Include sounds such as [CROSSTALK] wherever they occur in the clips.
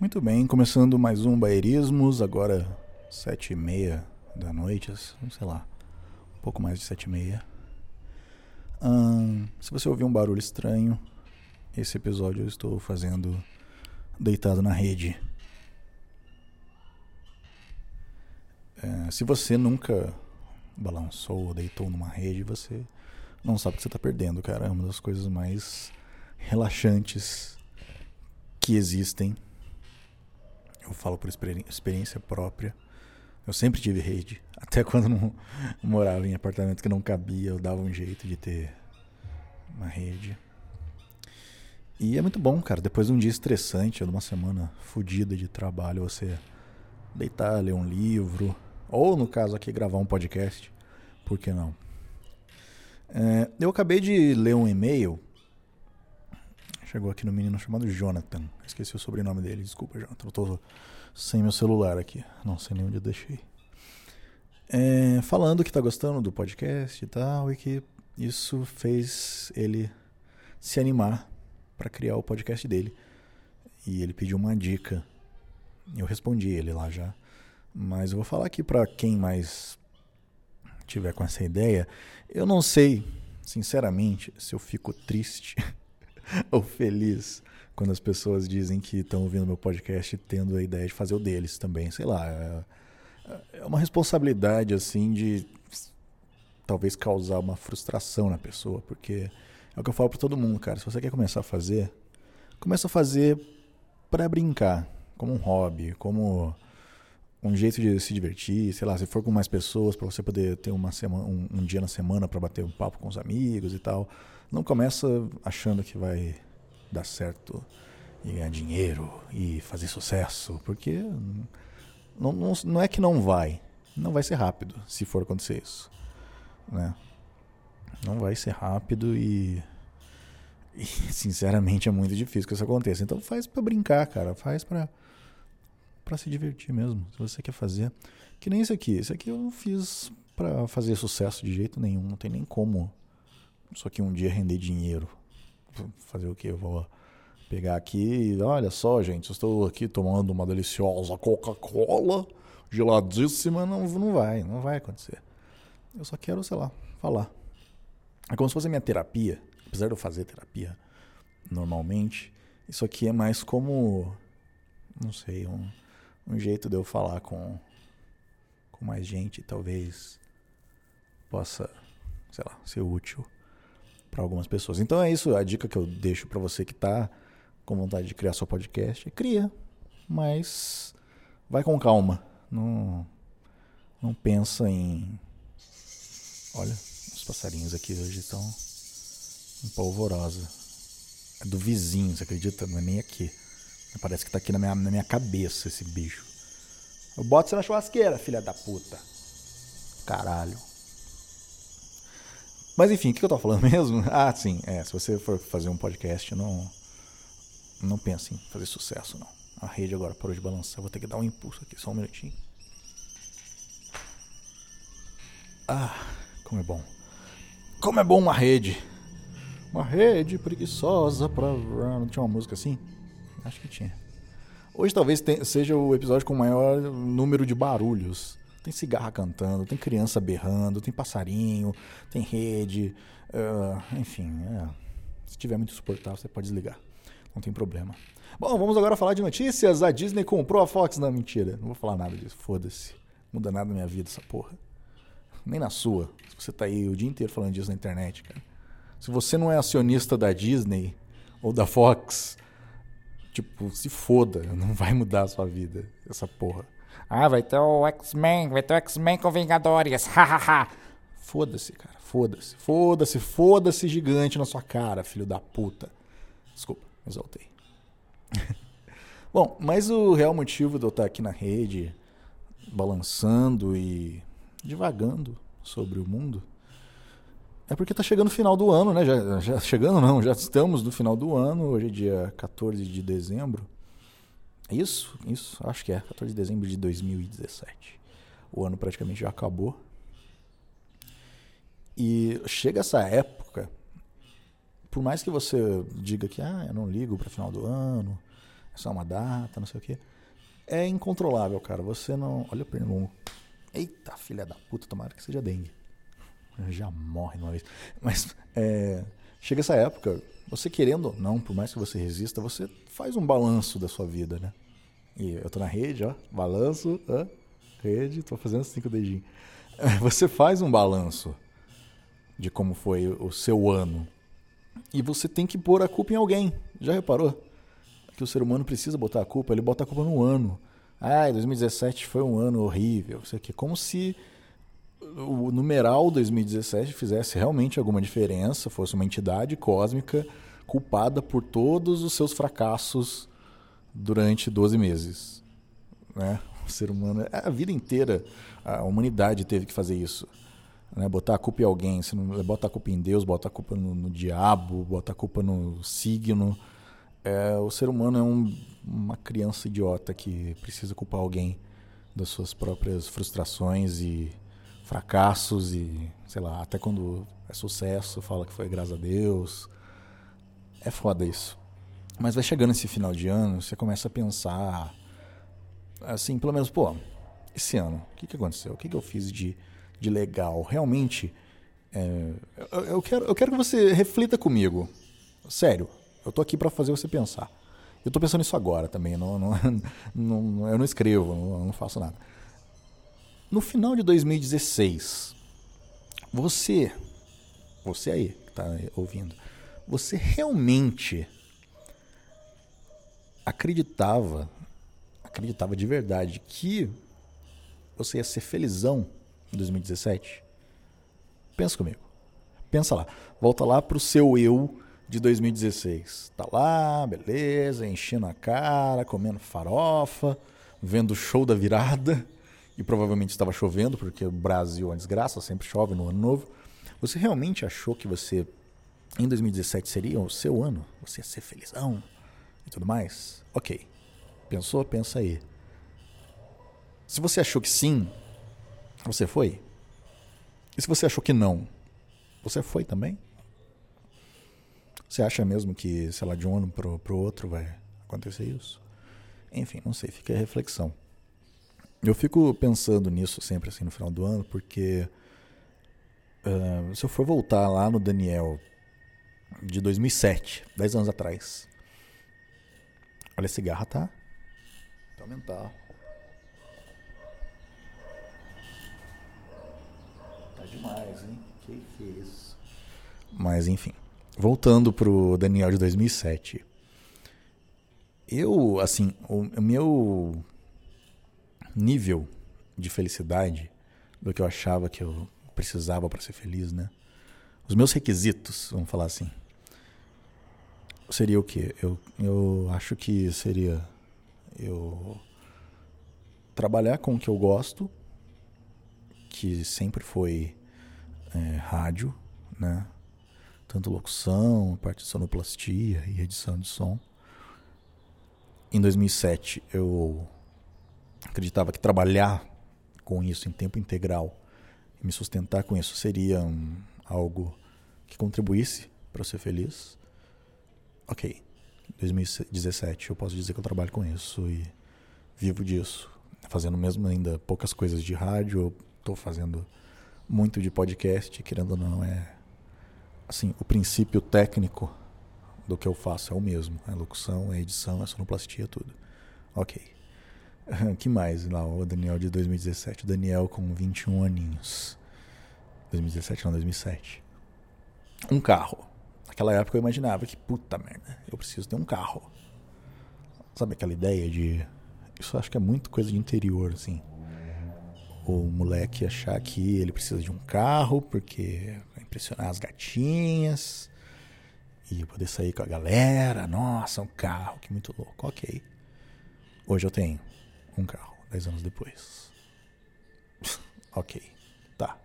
Muito bem, começando mais um Baerismos, agora sete e meia da noite, sei lá, um pouco mais de sete e meia. Hum, se você ouvir um barulho estranho, esse episódio eu estou fazendo deitado na rede. É, se você nunca balançou ou deitou numa rede, você não sabe o que você está perdendo, cara. É uma das coisas mais relaxantes que existem. Eu falo por experiência própria. Eu sempre tive rede. [LAUGHS] Até quando não morava em apartamento que não cabia, eu dava um jeito de ter uma rede. E é muito bom, cara. Depois de um dia estressante, de uma semana fodida de trabalho, você deitar, ler um livro, ou no caso aqui, gravar um podcast. Por que não? É, eu acabei de ler um e-mail. Chegou aqui no menino chamado Jonathan. Esqueci o sobrenome dele, desculpa, Jonathan. Eu tô sem meu celular aqui. Não sei nem onde eu deixei. É, falando que tá gostando do podcast e tal, e que isso fez ele se animar para criar o podcast dele. E ele pediu uma dica. Eu respondi ele lá já. Mas eu vou falar aqui para quem mais tiver com essa ideia. Eu não sei, sinceramente, se eu fico triste [LAUGHS] ou feliz quando as pessoas dizem que estão ouvindo meu podcast tendo a ideia de fazer o deles também. Sei lá. É, é uma responsabilidade, assim, de talvez causar uma frustração na pessoa, porque é o que eu falo para todo mundo, cara. Se você quer começar a fazer, começa a fazer para brincar, como um hobby, como um jeito de se divertir, sei lá, se for com mais pessoas, para você poder ter uma semana, um, um dia na semana para bater um papo com os amigos e tal. Não começa achando que vai dar certo e ganhar dinheiro e fazer sucesso, porque não, não, não é que não vai, não vai ser rápido se for acontecer isso, né? Não vai ser rápido e, e [LAUGHS] sinceramente é muito difícil que isso aconteça. Então faz para brincar, cara, faz para para se divertir mesmo. Se você quer fazer. Que nem isso aqui. Isso aqui eu não fiz para fazer sucesso de jeito nenhum. Não tem nem como. Só que um dia render dinheiro. Fazer o que? Eu vou pegar aqui olha só, gente, eu estou aqui tomando uma deliciosa Coca-Cola geladíssima. Não, não vai, não vai acontecer. Eu só quero, sei lá, falar. É como se fosse a minha terapia. Apesar de eu fazer terapia normalmente, isso aqui é mais como. Não sei, um um jeito de eu falar com, com mais gente, talvez possa, sei lá, ser útil para algumas pessoas. Então é isso, a dica que eu deixo para você que tá com vontade de criar seu podcast, é cria, mas vai com calma. Não não pensa em Olha, os passarinhos aqui hoje estão em polvorosa. É do vizinho, você acredita? Não é nem aqui. Parece que tá aqui na minha, na minha cabeça esse bicho. Eu boto você na churrasqueira, filha da puta. Caralho. Mas enfim, o que eu tô falando [LAUGHS] mesmo? Ah, sim, é. Se você for fazer um podcast, não. Não pense em fazer sucesso, não. A rede agora parou de balançar. Vou ter que dar um impulso aqui, só um minutinho. Ah, como é bom. Como é bom uma rede. Uma rede preguiçosa pra. Não tinha uma música assim? Acho que tinha. Hoje talvez seja o episódio com o maior número de barulhos. Tem cigarra cantando, tem criança berrando, tem passarinho, tem rede. Uh, enfim, é. se tiver muito suportável, você pode desligar. Não tem problema. Bom, vamos agora falar de notícias. A Disney comprou a Fox. Não, mentira. Não vou falar nada disso. Foda-se. Muda nada na minha vida essa porra. Nem na sua. Se você tá aí o dia inteiro falando disso na internet, cara. Se você não é acionista da Disney ou da Fox, Tipo, se foda, [LAUGHS] não vai mudar a sua vida, essa porra. Ah, vai ter o X-Men, vai ter o X-Men com Vingadores, [LAUGHS] hahaha. foda-se, cara, foda-se, foda-se, foda-se gigante na sua cara, filho da puta. Desculpa, exaltei. [LAUGHS] Bom, mas o real motivo de eu estar aqui na rede, balançando e divagando sobre o mundo, é porque tá chegando o final do ano, né? Já, já chegando não, já estamos no final do ano. Hoje é dia 14 de dezembro. Isso, isso, acho que é 14 de dezembro de 2017. O ano praticamente já acabou. E chega essa época, por mais que você diga que ah, eu não ligo para final do ano, é só uma data, não sei o quê. É incontrolável, cara. Você não. Olha o pernilongo. Eita, filha da puta, tomara que seja dengue. Já morre de uma vez. Mas é, chega essa época, você querendo ou não, por mais que você resista, você faz um balanço da sua vida, né? E eu tô na rede, ó, balanço, ó, rede, tô fazendo cinco dedinhos. [LAUGHS] Você faz um balanço de como foi o seu ano. E você tem que pôr a culpa em alguém. Já reparou? Que o ser humano precisa botar a culpa, ele bota a culpa no ano. Ah, 2017 foi um ano horrível. Isso aqui. Como se o numeral 2017 fizesse realmente alguma diferença, fosse uma entidade cósmica culpada por todos os seus fracassos durante 12 meses. Né? O ser humano, a vida inteira, a humanidade teve que fazer isso. Né? Botar a culpa em alguém, você não bota a culpa em Deus, bota a culpa no, no diabo, bota a culpa no signo. É, o ser humano é um, uma criança idiota que precisa culpar alguém das suas próprias frustrações e fracassos e, sei lá, até quando é sucesso, fala que foi graças a Deus. É foda isso. Mas vai chegando esse final de ano, você começa a pensar assim, pelo menos, pô, esse ano, o que, que aconteceu? O que, que eu fiz de, de legal? Realmente, é, eu, eu, quero, eu quero que você reflita comigo. Sério, eu tô aqui para fazer você pensar. Eu tô pensando nisso agora também, não, não, [LAUGHS] não eu não escrevo, não, não faço nada. No final de 2016, você, você aí que está ouvindo, você realmente acreditava, acreditava de verdade que você ia ser felizão em 2017? Pensa comigo. Pensa lá. Volta lá pro seu eu de 2016. Tá lá, beleza, enchendo a cara, comendo farofa, vendo o show da virada e provavelmente estava chovendo, porque o Brasil é desgraça, sempre chove no ano novo. Você realmente achou que você, em 2017, seria o seu ano? Você ia ser felizão e tudo mais? Ok. Pensou? Pensa aí. Se você achou que sim, você foi? E se você achou que não, você foi também? Você acha mesmo que, sei lá, de um ano para o outro vai acontecer isso? Enfim, não sei, fica a reflexão. Eu fico pensando nisso sempre assim no final do ano, porque uh, se eu for voltar lá no Daniel de 2007, 10 anos atrás, olha, esse cigarra tá, tá aumentar. Tá demais, hein? Que que é isso? Mas enfim, voltando pro Daniel de 2007. Eu, assim, o meu nível de felicidade do que eu achava que eu precisava para ser feliz, né? Os meus requisitos, vamos falar assim, seria o quê? Eu, eu acho que seria eu trabalhar com o que eu gosto, que sempre foi é, rádio, né? Tanto locução, parte de sonoplastia e edição de som. Em 2007 eu acreditava que trabalhar com isso em tempo integral e me sustentar com isso seria um, algo que contribuísse para ser feliz. Ok, 2017 eu posso dizer que eu trabalho com isso e vivo disso, fazendo mesmo ainda poucas coisas de rádio, estou fazendo muito de podcast, querendo ou não é assim o princípio técnico do que eu faço é o mesmo, é locução, é edição, é sonoplastia, tudo. Ok [LAUGHS] que mais lá? O Daniel de 2017. O Daniel com 21 aninhos. 2017 não, 2007. Um carro. Naquela época eu imaginava que, puta merda, eu preciso ter um carro. Sabe aquela ideia de. Isso acho que é muito coisa de interior, assim. O moleque achar que ele precisa de um carro porque vai impressionar as gatinhas e poder sair com a galera. Nossa, um carro, que muito louco. Ok. Hoje eu tenho um carro, dez anos depois. [LAUGHS] ok, tá.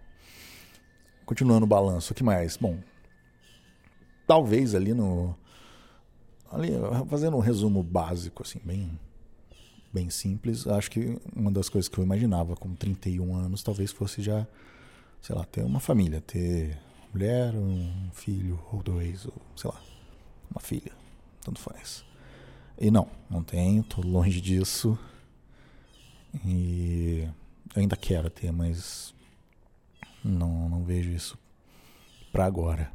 Continuando o balanço, o que mais? Bom, talvez ali no. Ali, fazendo um resumo básico, assim, bem, bem simples, acho que uma das coisas que eu imaginava com 31 anos talvez fosse já, sei lá, ter uma família, ter mulher, um filho ou dois, ou sei lá, uma filha, tanto faz. E não, não tenho, tô longe disso. E eu ainda quero ter, mas não, não vejo isso para agora.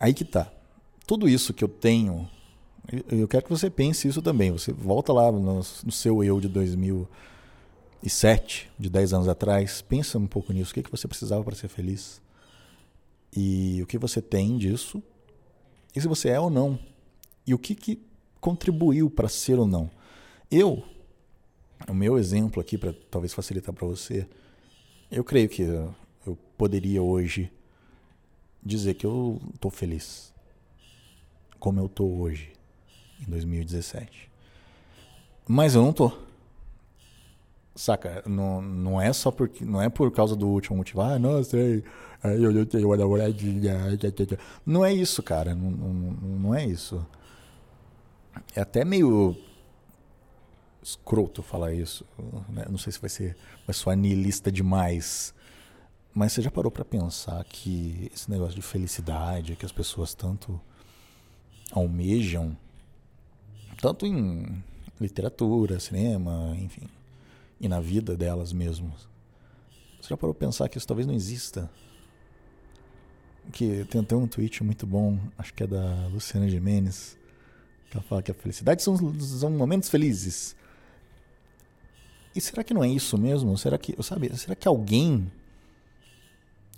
Aí que tá. Tudo isso que eu tenho, eu quero que você pense isso também. Você volta lá no, no seu eu de 2007, de 10 anos atrás, pensa um pouco nisso. O que, que você precisava para ser feliz? E o que você tem disso? E se você é ou não? E o que, que contribuiu para ser ou não? Eu, o meu exemplo aqui, para talvez facilitar para você, eu creio que eu poderia hoje dizer que eu estou feliz, como eu estou hoje, em 2017. Mas eu não tô. Saca? Não, não é só porque. Não é por causa do último motivo. Ah, nossa, aí, eu não tenho uma namoradinha. Não é isso, cara. Não, não, não é isso. É até meio escroto falar isso. Né? Não sei se vai ser. Vai soar niilista demais. Mas você já parou para pensar que esse negócio de felicidade que as pessoas tanto almejam, tanto em literatura, cinema, enfim, e na vida delas mesmas. Você já parou para pensar que isso talvez não exista? Que tem até um tweet muito bom, acho que é da Luciana Gimenez, que ela fala que a felicidade são, são momentos felizes. E será que não é isso mesmo? Será que, sabe, será que alguém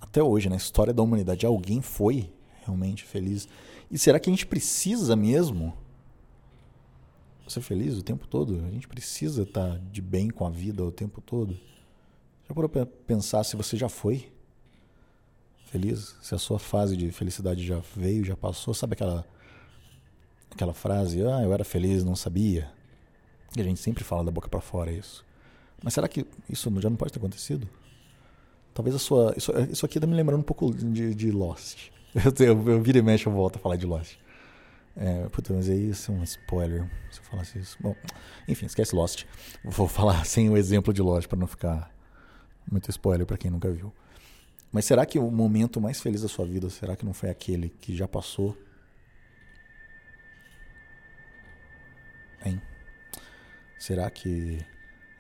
até hoje, na história da humanidade, alguém foi realmente feliz? E será que a gente precisa mesmo ser feliz o tempo todo? A gente precisa estar de bem com a vida o tempo todo? Já parou para pensar se você já foi feliz? Se a sua fase de felicidade já veio, já passou? Sabe aquela aquela frase, ah, eu era feliz, não sabia? E a gente sempre fala da boca para fora isso. Mas será que isso já não pode ter acontecido? Talvez a sua. Isso, isso aqui tá me lembrando um pouco de, de Lost. [LAUGHS] Eu, eu, eu vira e mexe, eu volto a falar de Lost. É, puta, mas aí isso é um spoiler se eu falasse isso. Bom, enfim, esquece Lost. Vou falar [LAUGHS] sem o exemplo de Lost para não ficar muito spoiler para quem nunca viu. Mas será que o momento mais feliz da sua vida, será que não foi aquele que já passou? Hein? Será que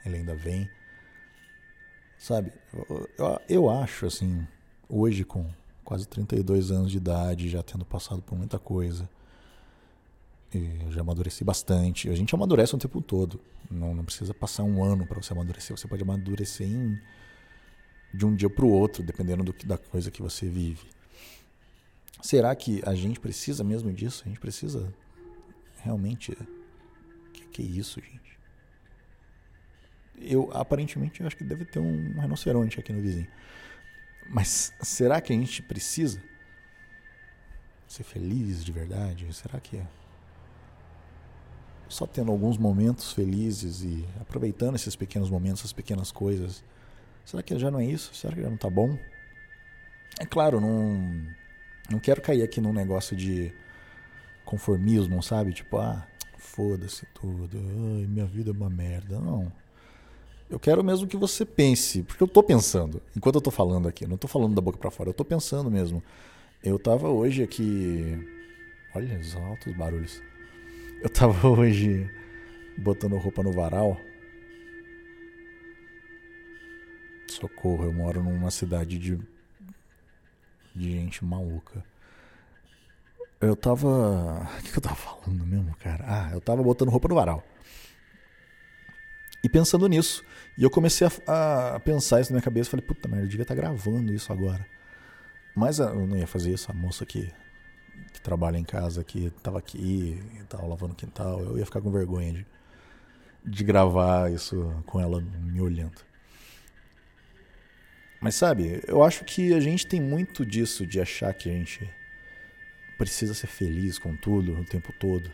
ele ainda vem? Sabe, eu, eu acho assim, hoje com quase 32 anos de idade, já tendo passado por muita coisa, eu já amadureci bastante. A gente amadurece o tempo todo. Não, não precisa passar um ano para você amadurecer. Você pode amadurecer em, de um dia para o outro, dependendo do que, da coisa que você vive. Será que a gente precisa mesmo disso? A gente precisa realmente. Que, que é isso, gente? Eu aparentemente acho que deve ter um rinoceronte aqui no vizinho. Mas será que a gente precisa ser feliz de verdade? Será que é só tendo alguns momentos felizes e aproveitando esses pequenos momentos, essas pequenas coisas? Será que já não é isso? Será que já não tá bom? É claro, não não quero cair aqui num negócio de conformismo, sabe? Tipo, ah, foda-se tudo, ai, minha vida é uma merda. Não. Eu quero mesmo que você pense, porque eu estou pensando, enquanto eu estou falando aqui, não estou falando da boca para fora, eu estou pensando mesmo. Eu estava hoje aqui. Olha os altos barulhos. Eu estava [LAUGHS] hoje botando roupa no varal. Socorro, eu moro numa cidade de, de gente maluca. Eu tava. [LAUGHS] O que eu tava falando mesmo, cara? Ah, eu tava botando roupa no varal. E pensando nisso, e eu comecei a, a pensar isso na minha cabeça, falei, puta merda, eu devia estar tá gravando isso agora. Mas eu não ia fazer isso, a moça que, que trabalha em casa, que estava aqui, estava lavando o quintal, eu ia ficar com vergonha de, de gravar isso com ela me olhando. Mas sabe, eu acho que a gente tem muito disso de achar que a gente precisa ser feliz com tudo o tempo todo.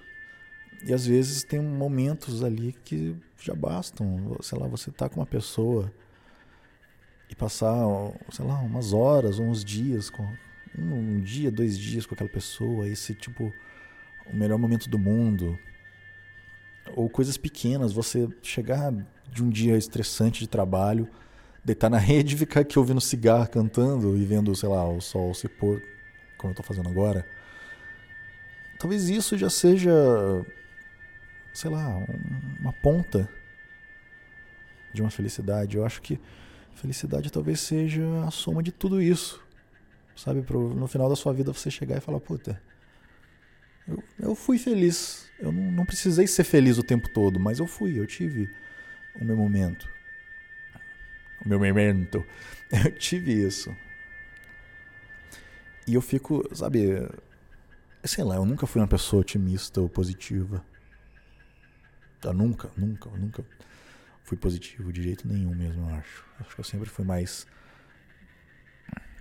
E às vezes tem momentos ali que já bastam. Sei lá, você tá com uma pessoa e passar, sei lá, umas horas, uns dias, com, um dia, dois dias com aquela pessoa, esse tipo, o melhor momento do mundo. Ou coisas pequenas, você chegar de um dia estressante de trabalho, deitar na [LAUGHS] rede e ficar aqui ouvindo cigarro cantando e vendo, sei lá, o sol se pôr, como eu tô fazendo agora. Talvez isso já seja sei lá, um, uma ponta de uma felicidade. Eu acho que felicidade talvez seja a soma de tudo isso. Sabe, pro, no final da sua vida você chegar e falar, puta, eu, eu fui feliz. Eu não, não precisei ser feliz o tempo todo, mas eu fui, eu tive o meu momento. O meu momento. [LAUGHS] Eu tive isso. E eu fico, sabe, sei lá, eu nunca fui uma pessoa otimista ou positiva. Eu nunca, nunca, nunca fui positivo de jeito nenhum mesmo, eu acho. Acho que eu sempre fui mais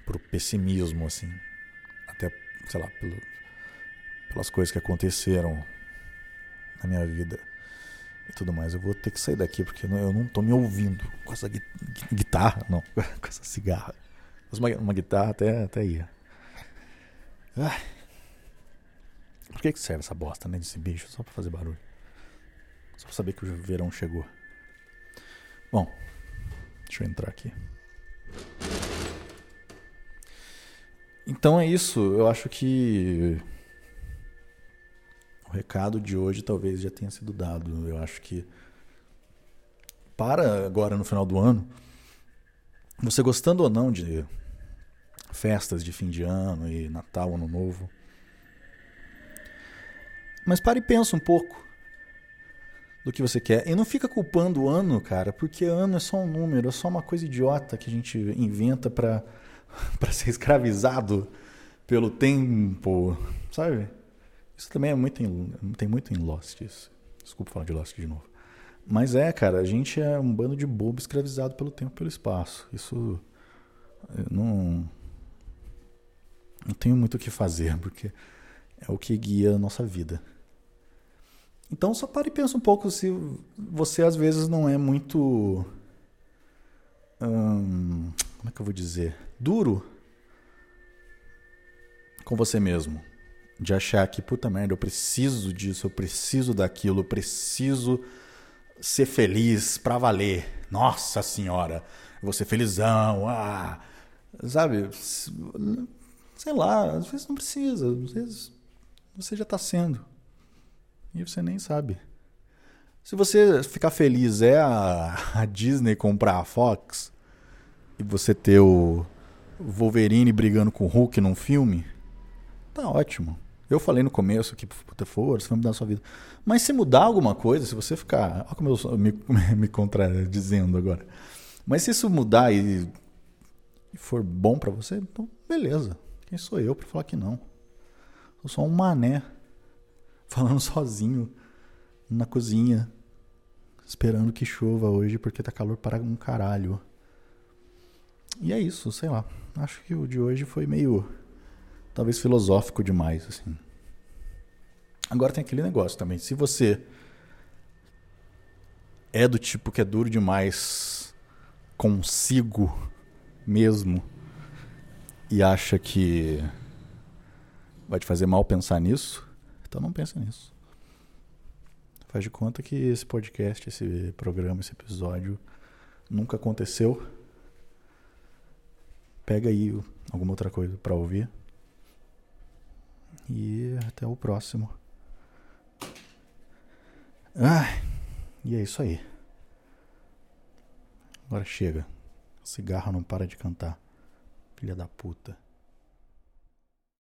pro pessimismo, assim. Até, sei lá, pelo, pelas coisas que aconteceram na minha vida e tudo mais. Eu vou ter que sair daqui porque eu não tô me ouvindo com essa guitarra, não, [LAUGHS] com essa cigarra. Uma, uma guitarra até, até ia. Ah. Por que, que serve essa bosta, né? Desse bicho? Só pra fazer barulho. Só pra saber que o verão chegou. Bom, deixa eu entrar aqui. Então é isso. Eu acho que o recado de hoje talvez já tenha sido dado. Eu acho que para agora no final do ano, você gostando ou não de festas de fim de ano e Natal, Ano Novo, mas pare e pensa um pouco do que você quer. E não fica culpando o ano, cara, porque ano é só um número, é só uma coisa idiota que a gente inventa para [LAUGHS] ser escravizado pelo tempo, sabe? Isso também é muito em, tem muito em Lost isso. Desculpa falar de Lost de novo. Mas é, cara, a gente é um bando de bobo escravizado pelo tempo e pelo espaço. Isso não não tenho muito o que fazer, [LAUGHS] porque é o que guia a nossa vida. Então só pare e pensa um pouco se você às vezes não é muito. Hum, como é que eu vou dizer? Duro com você mesmo. De achar que, puta merda, eu preciso disso, eu preciso daquilo, eu preciso ser feliz pra valer. Nossa senhora, ser felizão, ah. Sabe? Sei lá, às vezes não precisa, às vezes você já tá sendo. E você nem sabe. Se você ficar feliz é a, a Disney comprar a Fox e você ter o Wolverine brigando com o Hulk num filme, tá ótimo. Eu falei no começo que, puta, força, vai mudar a sua vida. Mas se mudar alguma coisa, se você ficar. Olha como eu me, [LAUGHS] me contradizendo agora. Mas se isso mudar e, e for bom para você, então beleza. Quem sou eu para falar que não? Eu sou um mané falando sozinho na cozinha, esperando que chova hoje porque tá calor para um caralho. E é isso, sei lá. Acho que o de hoje foi meio talvez filosófico demais assim. Agora tem aquele negócio também, se você é do tipo que é duro demais consigo mesmo e acha que vai te fazer mal pensar nisso, então não pensa nisso. Faz de conta que esse podcast, esse programa, esse episódio nunca aconteceu. Pega aí alguma outra coisa para ouvir. E até o próximo. Ah, e é isso aí. Agora chega. O cigarro não para de cantar. Filha da puta.